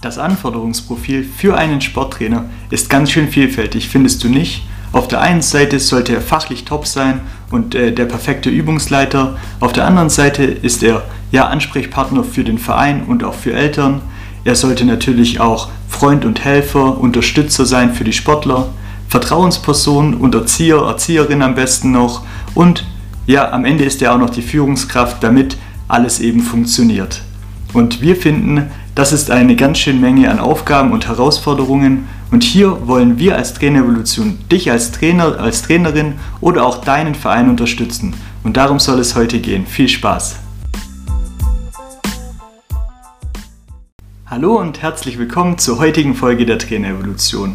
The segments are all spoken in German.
Das Anforderungsprofil für einen Sporttrainer ist ganz schön vielfältig, findest du nicht? Auf der einen Seite sollte er fachlich top sein und äh, der perfekte Übungsleiter. Auf der anderen Seite ist er ja Ansprechpartner für den Verein und auch für Eltern. Er sollte natürlich auch Freund und Helfer, Unterstützer sein für die Sportler, Vertrauensperson und Erzieher, Erzieherin am besten noch. Und ja, am Ende ist er auch noch die Führungskraft, damit alles eben funktioniert. Und wir finden, das ist eine ganz schön Menge an Aufgaben und Herausforderungen und hier wollen wir als Trainerevolution dich als Trainer, als Trainerin oder auch deinen Verein unterstützen. Und darum soll es heute gehen. Viel Spaß! Hallo und herzlich willkommen zur heutigen Folge der Trainerevolution.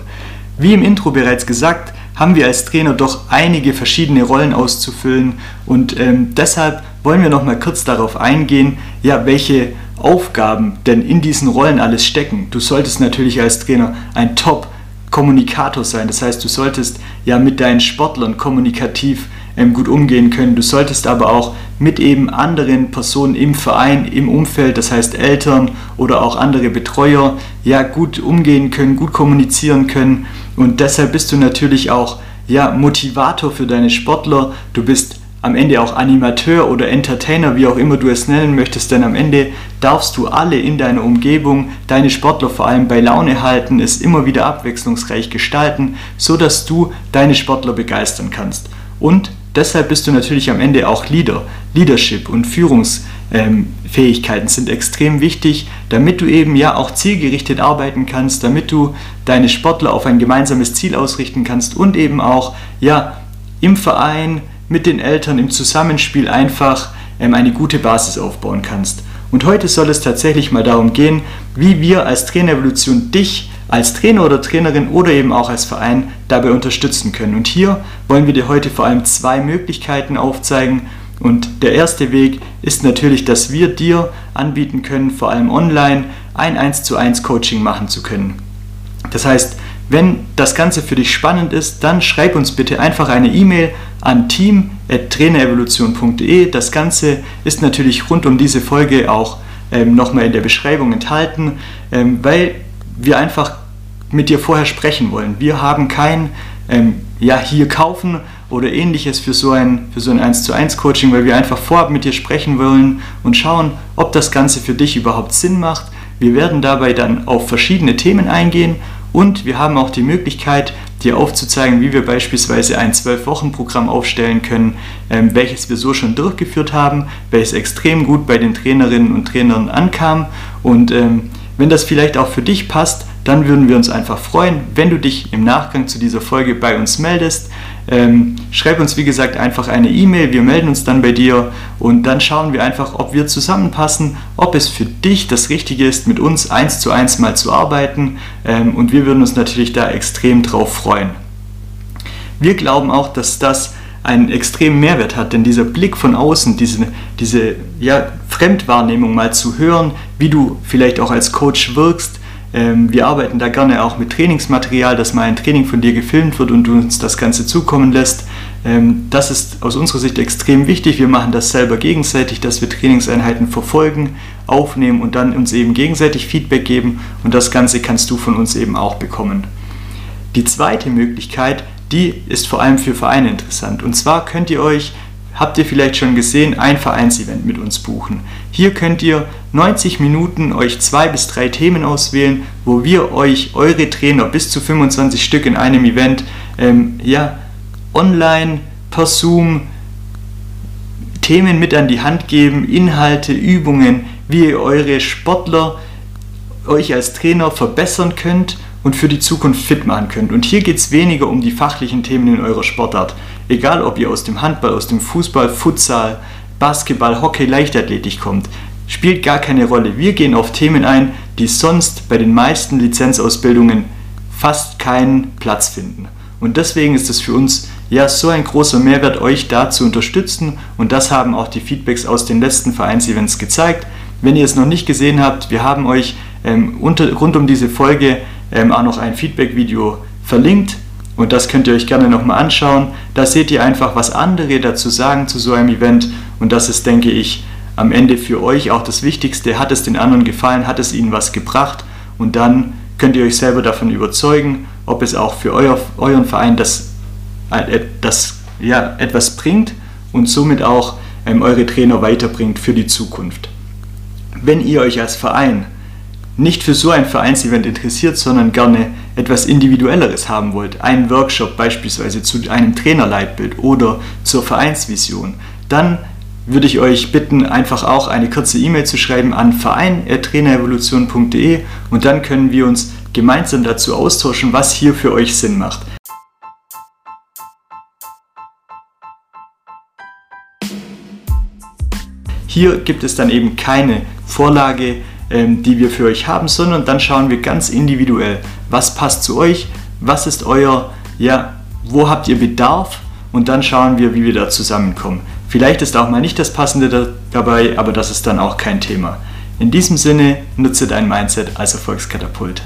Wie im Intro bereits gesagt, haben wir als Trainer doch einige verschiedene Rollen auszufüllen und ähm, deshalb wollen wir noch mal kurz darauf eingehen, ja, welche Aufgaben denn in diesen Rollen alles stecken. Du solltest natürlich als Trainer ein Top-Kommunikator sein. Das heißt, du solltest ja mit deinen Sportlern kommunikativ ähm, gut umgehen können. Du solltest aber auch mit eben anderen Personen im Verein, im Umfeld, das heißt Eltern oder auch andere Betreuer, ja gut umgehen können, gut kommunizieren können. Und deshalb bist du natürlich auch ja, Motivator für deine Sportler. Du bist am Ende auch Animateur oder Entertainer, wie auch immer du es nennen möchtest, denn am Ende darfst du alle in deiner Umgebung, deine Sportler vor allem bei Laune halten, es immer wieder abwechslungsreich gestalten, so dass du deine Sportler begeistern kannst. Und deshalb bist du natürlich am Ende auch Leader. Leadership und Führungsfähigkeiten sind extrem wichtig, damit du eben ja auch zielgerichtet arbeiten kannst, damit du deine Sportler auf ein gemeinsames Ziel ausrichten kannst und eben auch ja im Verein mit den Eltern im Zusammenspiel einfach ähm, eine gute Basis aufbauen kannst. Und heute soll es tatsächlich mal darum gehen, wie wir als Trainerevolution dich als Trainer oder Trainerin oder eben auch als Verein dabei unterstützen können. Und hier wollen wir dir heute vor allem zwei Möglichkeiten aufzeigen. Und der erste Weg ist natürlich, dass wir dir anbieten können, vor allem online ein 1 zu 1 Coaching machen zu können. Das heißt, wenn das Ganze für dich spannend ist, dann schreib uns bitte einfach eine E-Mail an team.trainerevolution.de. Das Ganze ist natürlich rund um diese Folge auch ähm, nochmal in der Beschreibung enthalten, ähm, weil wir einfach mit dir vorher sprechen wollen. Wir haben kein ähm, ja, hier kaufen oder ähnliches für so ein, für so ein 1 zu 1 Coaching, weil wir einfach vorab mit dir sprechen wollen und schauen, ob das Ganze für dich überhaupt Sinn macht. Wir werden dabei dann auf verschiedene Themen eingehen und wir haben auch die Möglichkeit, dir aufzuzeigen, wie wir beispielsweise ein 12-Wochen-Programm aufstellen können, ähm, welches wir so schon durchgeführt haben, welches extrem gut bei den Trainerinnen und Trainern ankam. Und ähm, wenn das vielleicht auch für dich passt, dann würden wir uns einfach freuen, wenn du dich im Nachgang zu dieser Folge bei uns meldest. Ähm, schreib uns wie gesagt einfach eine E-Mail, wir melden uns dann bei dir. Und dann schauen wir einfach, ob wir zusammenpassen, ob es für dich das Richtige ist, mit uns eins zu eins mal zu arbeiten. Ähm, und wir würden uns natürlich da extrem drauf freuen. Wir glauben auch, dass das einen extremen Mehrwert hat, denn dieser Blick von außen, diese, diese ja, Fremdwahrnehmung mal zu hören, wie du vielleicht auch als Coach wirkst, wir arbeiten da gerne auch mit Trainingsmaterial, dass mal ein Training von dir gefilmt wird und du uns das Ganze zukommen lässt. Ähm, das ist aus unserer Sicht extrem wichtig. Wir machen das selber gegenseitig, dass wir Trainingseinheiten verfolgen, aufnehmen und dann uns eben gegenseitig Feedback geben und das Ganze kannst du von uns eben auch bekommen. Die zweite Möglichkeit, die ist vor allem für Vereine interessant. Und zwar könnt ihr euch habt ihr vielleicht schon gesehen, ein Vereinsevent mit uns buchen. Hier könnt ihr 90 Minuten euch zwei bis drei Themen auswählen, wo wir euch eure Trainer bis zu 25 Stück in einem Event ähm, ja, online per Zoom Themen mit an die Hand geben, Inhalte, Übungen, wie ihr eure Sportler euch als Trainer verbessern könnt und für die Zukunft fit machen könnt. Und hier geht es weniger um die fachlichen Themen in eurer Sportart. Egal, ob ihr aus dem Handball, aus dem Fußball, Futsal, Basketball, Hockey, Leichtathletik kommt, spielt gar keine Rolle. Wir gehen auf Themen ein, die sonst bei den meisten Lizenzausbildungen fast keinen Platz finden. Und deswegen ist es für uns ja so ein großer Mehrwert, euch da zu unterstützen. Und das haben auch die Feedbacks aus den letzten Vereinsevents gezeigt. Wenn ihr es noch nicht gesehen habt, wir haben euch ähm, unter, rund um diese Folge ähm, auch noch ein Feedback-Video verlinkt und das könnt ihr euch gerne nochmal anschauen. Da seht ihr einfach, was andere dazu sagen zu so einem Event und das ist, denke ich, am Ende für euch auch das Wichtigste. Hat es den anderen gefallen? Hat es ihnen was gebracht? und dann könnt ihr euch selber davon überzeugen, ob es auch für euer, euren Verein das, das ja, etwas bringt und somit auch ähm, eure Trainer weiterbringt für die Zukunft. Wenn ihr euch als Verein nicht für so ein Vereinsevent interessiert, sondern gerne etwas Individuelleres haben wollt, einen Workshop beispielsweise zu einem Trainerleitbild oder zur Vereinsvision, dann würde ich euch bitten, einfach auch eine kurze E-Mail zu schreiben an verein.trainerevolution.de und dann können wir uns gemeinsam dazu austauschen, was hier für euch Sinn macht. Hier gibt es dann eben keine Vorlage, die wir für euch haben, sondern dann schauen wir ganz individuell, was passt zu euch, was ist euer, ja, wo habt ihr Bedarf und dann schauen wir, wie wir da zusammenkommen. Vielleicht ist auch mal nicht das Passende da, dabei, aber das ist dann auch kein Thema. In diesem Sinne, nutze dein Mindset als Erfolgskatapult.